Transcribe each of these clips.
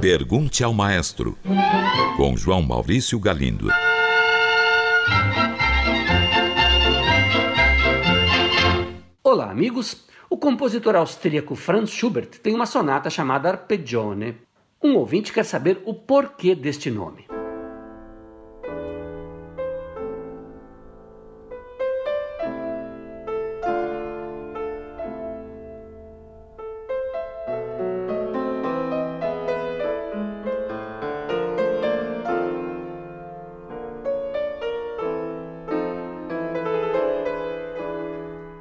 Pergunte ao Maestro, com João Maurício Galindo. Olá, amigos. O compositor austríaco Franz Schubert tem uma sonata chamada Arpeggione. Um ouvinte quer saber o porquê deste nome.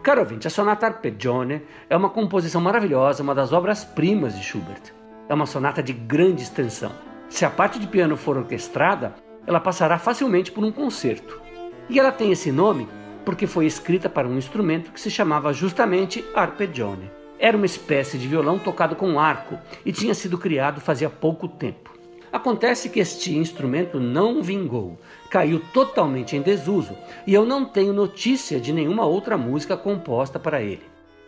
Caro ouvinte, a Sonata Arpeggione é uma composição maravilhosa, uma das obras-primas de Schubert. É uma sonata de grande extensão. Se a parte de piano for orquestrada, ela passará facilmente por um concerto. E ela tem esse nome porque foi escrita para um instrumento que se chamava justamente arpeggione. Era uma espécie de violão tocado com arco e tinha sido criado fazia pouco tempo. Acontece que este instrumento não vingou, caiu totalmente em desuso e eu não tenho notícia de nenhuma outra música composta para ele.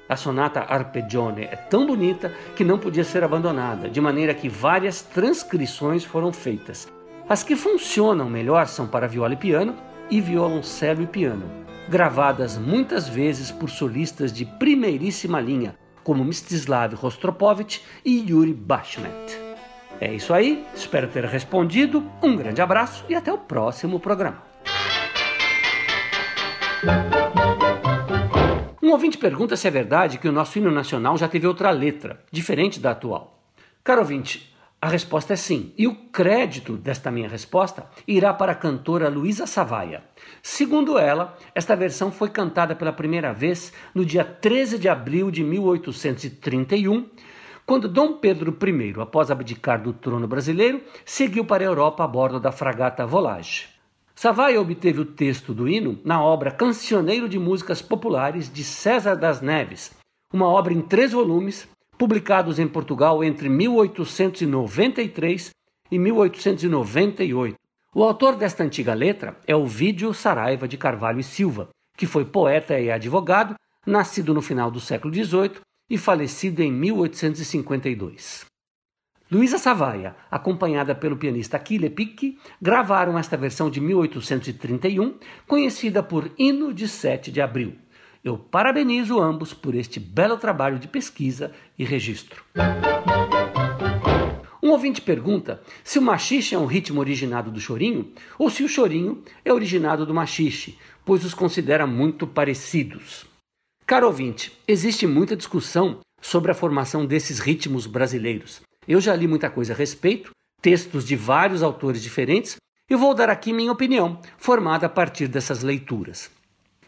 A sonata Arpeggione é tão bonita que não podia ser abandonada, de maneira que várias transcrições foram feitas. As que funcionam melhor são para viola e piano e violoncelo e piano, gravadas muitas vezes por solistas de primeiríssima linha, como Mstislav Rostropovich e Yuri Bashmet. É isso aí, espero ter respondido. Um grande abraço e até o próximo programa. Um ouvinte pergunta se é verdade que o nosso hino nacional já teve outra letra, diferente da atual. Caro ouvinte, a resposta é sim, e o crédito desta minha resposta irá para a cantora Luísa Savaia. Segundo ela, esta versão foi cantada pela primeira vez no dia 13 de abril de 1831 quando Dom Pedro I, após abdicar do trono brasileiro, seguiu para a Europa a bordo da fragata Volage. Savaia obteve o texto do hino na obra Cancioneiro de Músicas Populares de César das Neves, uma obra em três volumes, publicados em Portugal entre 1893 e 1898. O autor desta antiga letra é o Vídeo Saraiva de Carvalho e Silva, que foi poeta e advogado, nascido no final do século XVIII e falecido em 1852. Luísa Savaia, acompanhada pelo pianista Achille Picchi, gravaram esta versão de 1831, conhecida por Hino de 7 de Abril. Eu parabenizo ambos por este belo trabalho de pesquisa e registro. Um ouvinte pergunta se o machixe é um ritmo originado do chorinho ou se o chorinho é originado do machixe, pois os considera muito parecidos. Caro ouvinte, existe muita discussão sobre a formação desses ritmos brasileiros. Eu já li muita coisa a respeito, textos de vários autores diferentes, e vou dar aqui minha opinião, formada a partir dessas leituras.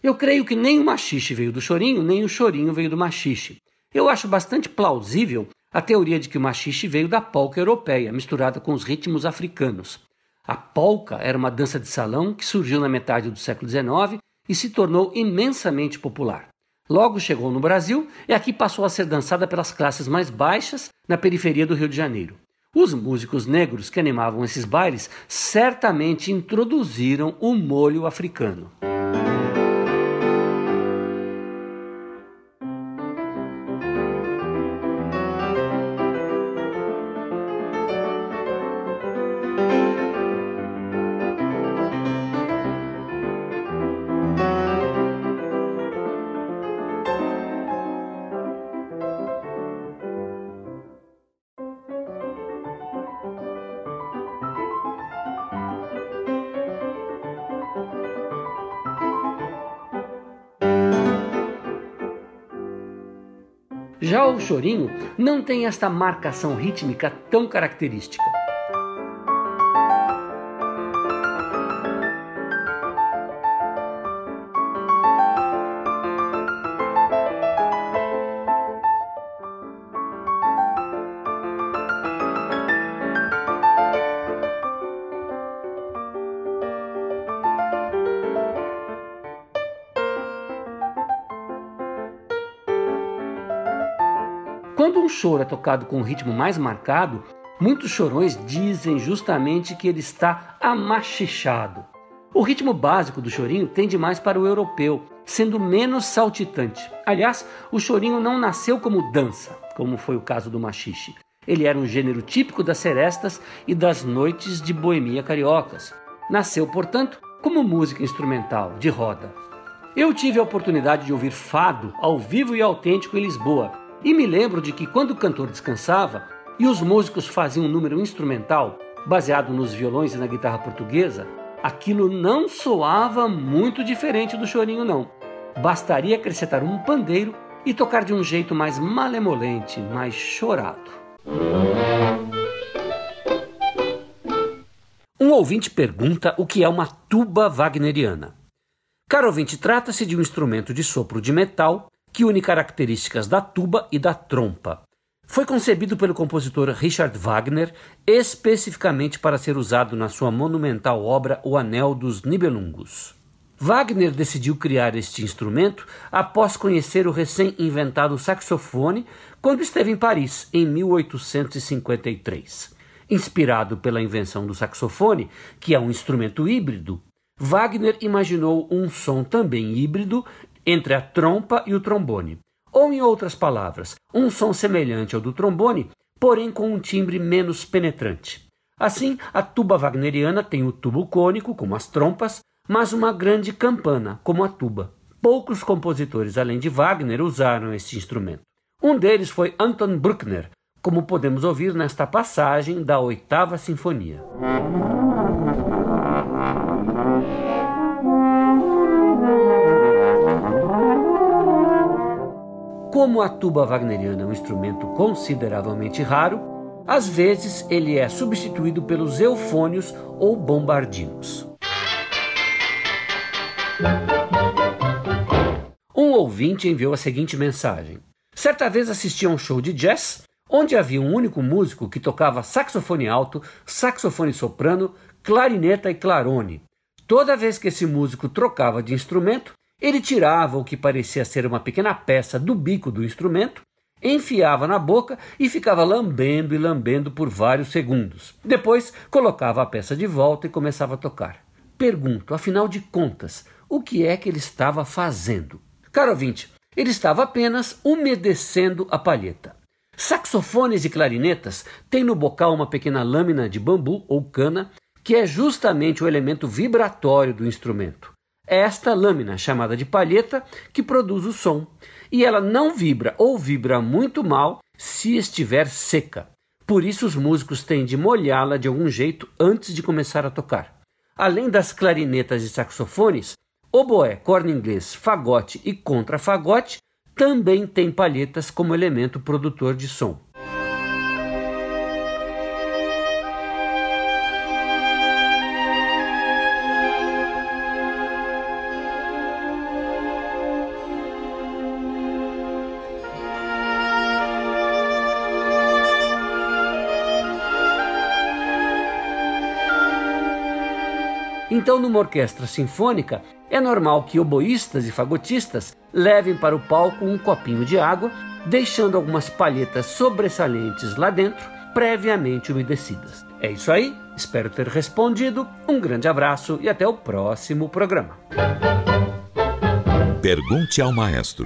Eu creio que nem o machixe veio do chorinho, nem o chorinho veio do machixe. Eu acho bastante plausível a teoria de que o machixe veio da polca europeia, misturada com os ritmos africanos. A polca era uma dança de salão que surgiu na metade do século XIX e se tornou imensamente popular. Logo chegou no Brasil e aqui passou a ser dançada pelas classes mais baixas na periferia do Rio de Janeiro. Os músicos negros que animavam esses bailes certamente introduziram o molho africano. Já o chorinho não tem esta marcação rítmica tão característica. Um choro é tocado com um ritmo mais marcado, muitos chorões dizem justamente que ele está amachichado. O ritmo básico do chorinho tende mais para o europeu, sendo menos saltitante. Aliás, o chorinho não nasceu como dança, como foi o caso do machixe. Ele era um gênero típico das serestas e das noites de boemia cariocas. Nasceu, portanto, como música instrumental de roda. Eu tive a oportunidade de ouvir fado ao vivo e autêntico em Lisboa, e me lembro de que quando o cantor descansava e os músicos faziam um número instrumental baseado nos violões e na guitarra portuguesa, aquilo não soava muito diferente do chorinho não. Bastaria acrescentar um pandeiro e tocar de um jeito mais malemolente, mais chorado. Um ouvinte pergunta o que é uma tuba wagneriana. Caro ouvinte, trata-se de um instrumento de sopro de metal que une características da tuba e da trompa. Foi concebido pelo compositor Richard Wagner especificamente para ser usado na sua monumental obra O Anel dos Nibelungos. Wagner decidiu criar este instrumento após conhecer o recém-inventado saxofone quando esteve em Paris, em 1853. Inspirado pela invenção do saxofone, que é um instrumento híbrido, Wagner imaginou um som também híbrido entre a trompa e o trombone. Ou, em outras palavras, um som semelhante ao do trombone, porém com um timbre menos penetrante. Assim, a tuba wagneriana tem o tubo cônico, como as trompas, mas uma grande campana, como a tuba. Poucos compositores, além de Wagner, usaram este instrumento. Um deles foi Anton Bruckner, como podemos ouvir nesta passagem da Oitava Sinfonia. Como a tuba wagneriana é um instrumento consideravelmente raro, às vezes ele é substituído pelos eufônios ou bombardinos. Um ouvinte enviou a seguinte mensagem: Certa vez assisti a um show de jazz onde havia um único músico que tocava saxofone alto, saxofone soprano, clarineta e clarone. Toda vez que esse músico trocava de instrumento, ele tirava o que parecia ser uma pequena peça do bico do instrumento, enfiava na boca e ficava lambendo e lambendo por vários segundos. Depois colocava a peça de volta e começava a tocar. Pergunto, afinal de contas, o que é que ele estava fazendo. Caro ouvinte, ele estava apenas umedecendo a palheta. Saxofones e clarinetas têm no bocal uma pequena lâmina de bambu ou cana, que é justamente o elemento vibratório do instrumento. É esta lâmina, chamada de palheta, que produz o som, e ela não vibra ou vibra muito mal se estiver seca. Por isso, os músicos têm de molhá-la de algum jeito antes de começar a tocar. Além das clarinetas e saxofones, Oboé, corno inglês, fagote e contrafagote também têm palhetas como elemento produtor de som. Então, numa orquestra sinfônica, é normal que oboístas e fagotistas levem para o palco um copinho de água, deixando algumas palhetas sobressalentes lá dentro, previamente umedecidas. É isso aí, espero ter respondido. Um grande abraço e até o próximo programa. Pergunte ao maestro.